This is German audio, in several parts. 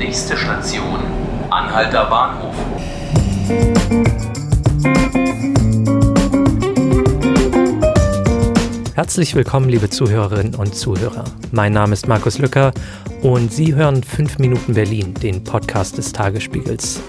Nächste Station, Anhalter Bahnhof. Herzlich willkommen, liebe Zuhörerinnen und Zuhörer. Mein Name ist Markus Lücker und Sie hören 5 Minuten Berlin, den Podcast des Tagesspiegels.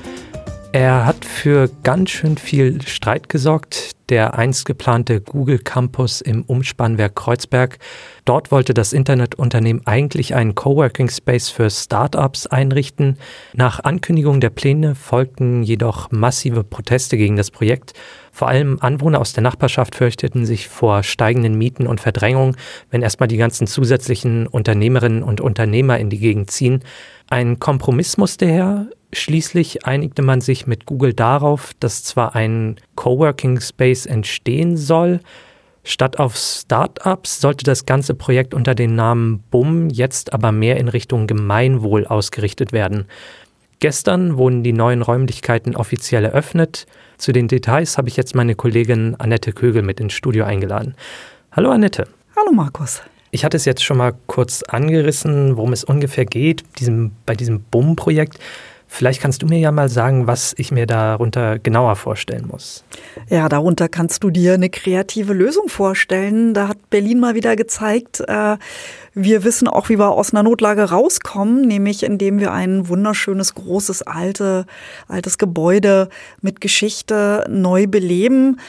Er hat für ganz schön viel Streit gesorgt. Der einst geplante Google Campus im Umspannwerk Kreuzberg. Dort wollte das Internetunternehmen eigentlich einen Coworking Space für Startups einrichten. Nach Ankündigung der Pläne folgten jedoch massive Proteste gegen das Projekt. Vor allem Anwohner aus der Nachbarschaft fürchteten sich vor steigenden Mieten und Verdrängung, wenn erstmal die ganzen zusätzlichen Unternehmerinnen und Unternehmer in die Gegend ziehen. Ein Kompromiss musste her. Schließlich einigte man sich mit Google darauf, dass zwar ein Coworking Space entstehen soll, statt auf Startups sollte das ganze Projekt unter dem Namen BUM jetzt aber mehr in Richtung Gemeinwohl ausgerichtet werden. Gestern wurden die neuen Räumlichkeiten offiziell eröffnet. Zu den Details habe ich jetzt meine Kollegin Annette Kögel mit ins Studio eingeladen. Hallo Annette. Hallo Markus. Ich hatte es jetzt schon mal kurz angerissen, worum es ungefähr geht diesem, bei diesem BUM-Projekt. Vielleicht kannst du mir ja mal sagen, was ich mir darunter genauer vorstellen muss. Ja, darunter kannst du dir eine kreative Lösung vorstellen. Da hat Berlin mal wieder gezeigt, äh, wir wissen auch, wie wir aus einer Notlage rauskommen, nämlich indem wir ein wunderschönes, großes, alte, altes Gebäude mit Geschichte neu beleben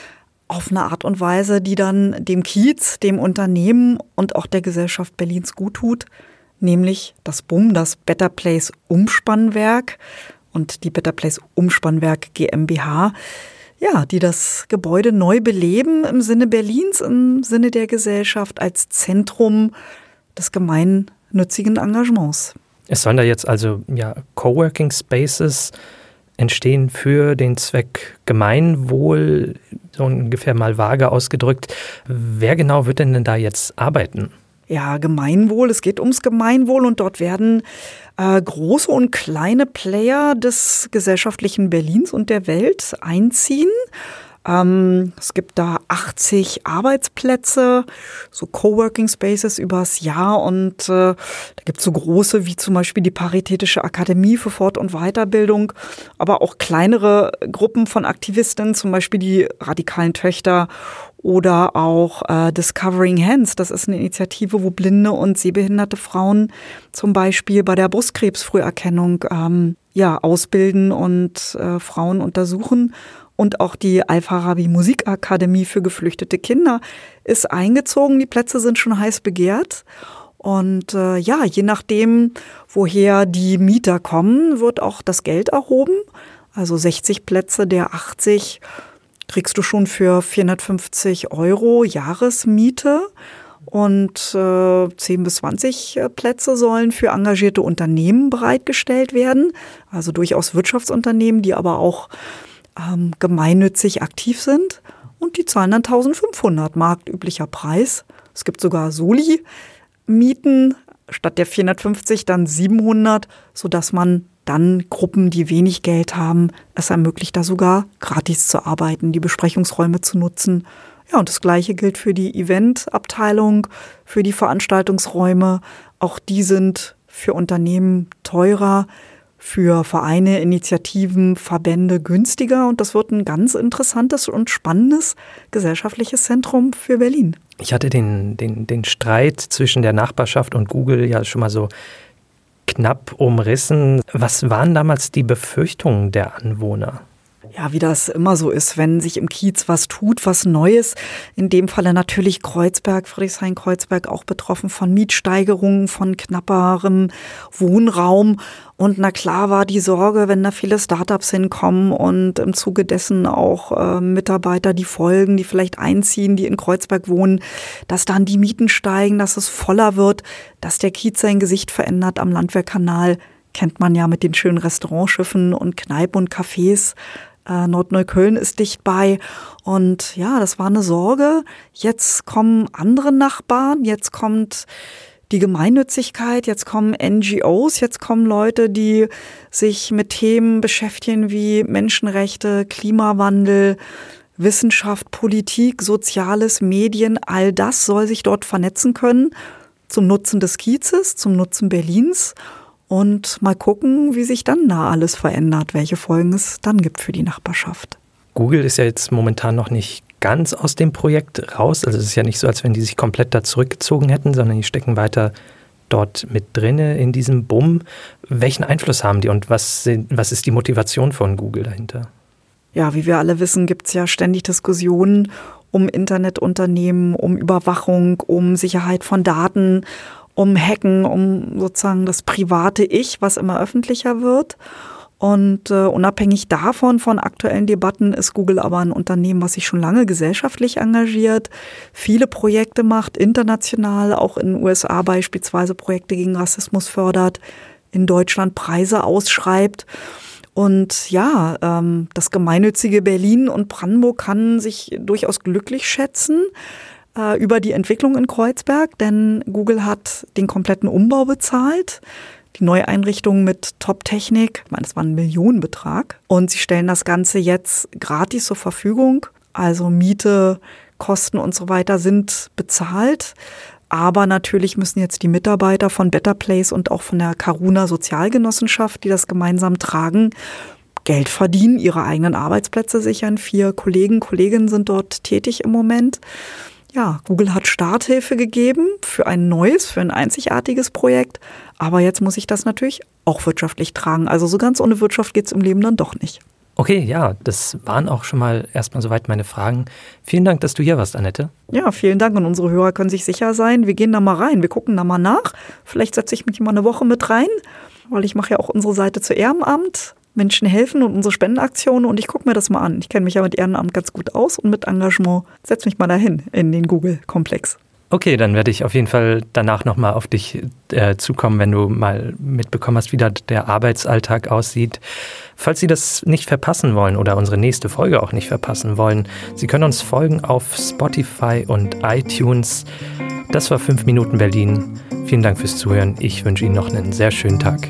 auf eine Art und Weise, die dann dem Kiez, dem Unternehmen und auch der Gesellschaft Berlins gut tut nämlich das BUM, das Better Place Umspannwerk und die Better Place Umspannwerk GmbH, ja, die das Gebäude neu beleben im Sinne Berlins, im Sinne der Gesellschaft als Zentrum des gemeinnützigen Engagements. Es sollen da jetzt also ja Coworking Spaces entstehen für den Zweck Gemeinwohl, so ungefähr mal vage ausgedrückt. Wer genau wird denn, denn da jetzt arbeiten? Ja, Gemeinwohl. Es geht ums Gemeinwohl und dort werden äh, große und kleine Player des gesellschaftlichen Berlins und der Welt einziehen. Ähm, es gibt da 80 Arbeitsplätze, so Coworking Spaces übers Jahr und äh, da gibt es so große wie zum Beispiel die Paritätische Akademie für Fort- und Weiterbildung, aber auch kleinere Gruppen von Aktivistinnen, zum Beispiel die radikalen Töchter oder auch äh, Discovering Hands. Das ist eine Initiative, wo blinde und sehbehinderte Frauen zum Beispiel bei der Brustkrebsfrüherkennung ähm, ja, ausbilden und äh, Frauen untersuchen. Und auch die Al-Farabi Musikakademie für geflüchtete Kinder ist eingezogen. Die Plätze sind schon heiß begehrt. Und äh, ja, je nachdem, woher die Mieter kommen, wird auch das Geld erhoben. Also 60 Plätze der 80 kriegst du schon für 450 Euro Jahresmiete. Und äh, 10 bis 20 äh, Plätze sollen für engagierte Unternehmen bereitgestellt werden. Also durchaus Wirtschaftsunternehmen, die aber auch ähm, gemeinnützig aktiv sind. Und die zahlen dann 1500 marktüblicher Preis. Es gibt sogar Soli-Mieten, statt der 450 dann 700, sodass man dann Gruppen, die wenig Geld haben, es ermöglicht da sogar gratis zu arbeiten, die Besprechungsräume zu nutzen. Ja, und das Gleiche gilt für die Eventabteilung, für die Veranstaltungsräume. Auch die sind für Unternehmen teurer, für Vereine, Initiativen, Verbände günstiger. Und das wird ein ganz interessantes und spannendes gesellschaftliches Zentrum für Berlin. Ich hatte den, den, den Streit zwischen der Nachbarschaft und Google ja schon mal so knapp umrissen. Was waren damals die Befürchtungen der Anwohner? Ja, wie das immer so ist, wenn sich im Kiez was tut, was Neues. In dem Falle natürlich Kreuzberg, Friedrichshain-Kreuzberg auch betroffen von Mietsteigerungen, von knapperem Wohnraum. Und na klar war die Sorge, wenn da viele Startups hinkommen und im Zuge dessen auch äh, Mitarbeiter, die folgen, die vielleicht einziehen, die in Kreuzberg wohnen, dass dann die Mieten steigen, dass es voller wird, dass der Kiez sein Gesicht verändert am Landwehrkanal. Kennt man ja mit den schönen Restaurantschiffen und Kneipen und Cafés. Äh, Nordneukölln ist dicht bei. Und ja, das war eine Sorge. Jetzt kommen andere Nachbarn, jetzt kommt die Gemeinnützigkeit, jetzt kommen NGOs, jetzt kommen Leute, die sich mit Themen beschäftigen wie Menschenrechte, Klimawandel, Wissenschaft, Politik, Soziales, Medien, all das soll sich dort vernetzen können zum Nutzen des Kiezes, zum Nutzen Berlins und mal gucken, wie sich dann da alles verändert, welche Folgen es dann gibt für die Nachbarschaft. Google ist ja jetzt momentan noch nicht ganz aus dem Projekt raus. Also es ist ja nicht so, als wenn die sich komplett da zurückgezogen hätten, sondern die stecken weiter dort mit drinne in diesem Bumm. Welchen Einfluss haben die und was, sind, was ist die Motivation von Google dahinter? Ja, wie wir alle wissen, gibt es ja ständig Diskussionen um Internetunternehmen, um Überwachung, um Sicherheit von Daten, um Hacken, um sozusagen das private Ich, was immer öffentlicher wird. Und äh, unabhängig davon, von aktuellen Debatten, ist Google aber ein Unternehmen, was sich schon lange gesellschaftlich engagiert, viele Projekte macht, international, auch in den USA beispielsweise Projekte gegen Rassismus fördert, in Deutschland Preise ausschreibt. Und ja, ähm, das gemeinnützige Berlin und Brandenburg kann sich durchaus glücklich schätzen äh, über die Entwicklung in Kreuzberg, denn Google hat den kompletten Umbau bezahlt die Neueinrichtung mit Top-Technik. Ich meine, es war ein Millionenbetrag. Und sie stellen das Ganze jetzt gratis zur Verfügung. Also Miete, Kosten und so weiter sind bezahlt. Aber natürlich müssen jetzt die Mitarbeiter von Better Place und auch von der Karuna Sozialgenossenschaft, die das gemeinsam tragen, Geld verdienen, ihre eigenen Arbeitsplätze sichern. Vier Kollegen, Kolleginnen sind dort tätig im Moment. Ja, Google hat Starthilfe gegeben für ein neues, für ein einzigartiges Projekt. Aber jetzt muss ich das natürlich auch wirtschaftlich tragen. Also so ganz ohne Wirtschaft geht es im Leben dann doch nicht. Okay, ja, das waren auch schon mal erstmal soweit meine Fragen. Vielen Dank, dass du hier warst, Annette. Ja, vielen Dank und unsere Hörer können sich sicher sein. Wir gehen da mal rein, wir gucken da mal nach. Vielleicht setze ich mich mal eine Woche mit rein, weil ich mache ja auch unsere Seite zu Ehrenamt. Menschen helfen und unsere Spendenaktionen und ich gucke mir das mal an. Ich kenne mich ja mit Ehrenamt ganz gut aus und mit Engagement setze mich mal dahin in den Google-Komplex. Okay, dann werde ich auf jeden Fall danach nochmal auf dich äh, zukommen, wenn du mal mitbekommen hast, wie da der Arbeitsalltag aussieht. Falls Sie das nicht verpassen wollen oder unsere nächste Folge auch nicht verpassen wollen, Sie können uns folgen auf Spotify und iTunes. Das war 5 Minuten Berlin. Vielen Dank fürs Zuhören. Ich wünsche Ihnen noch einen sehr schönen Tag.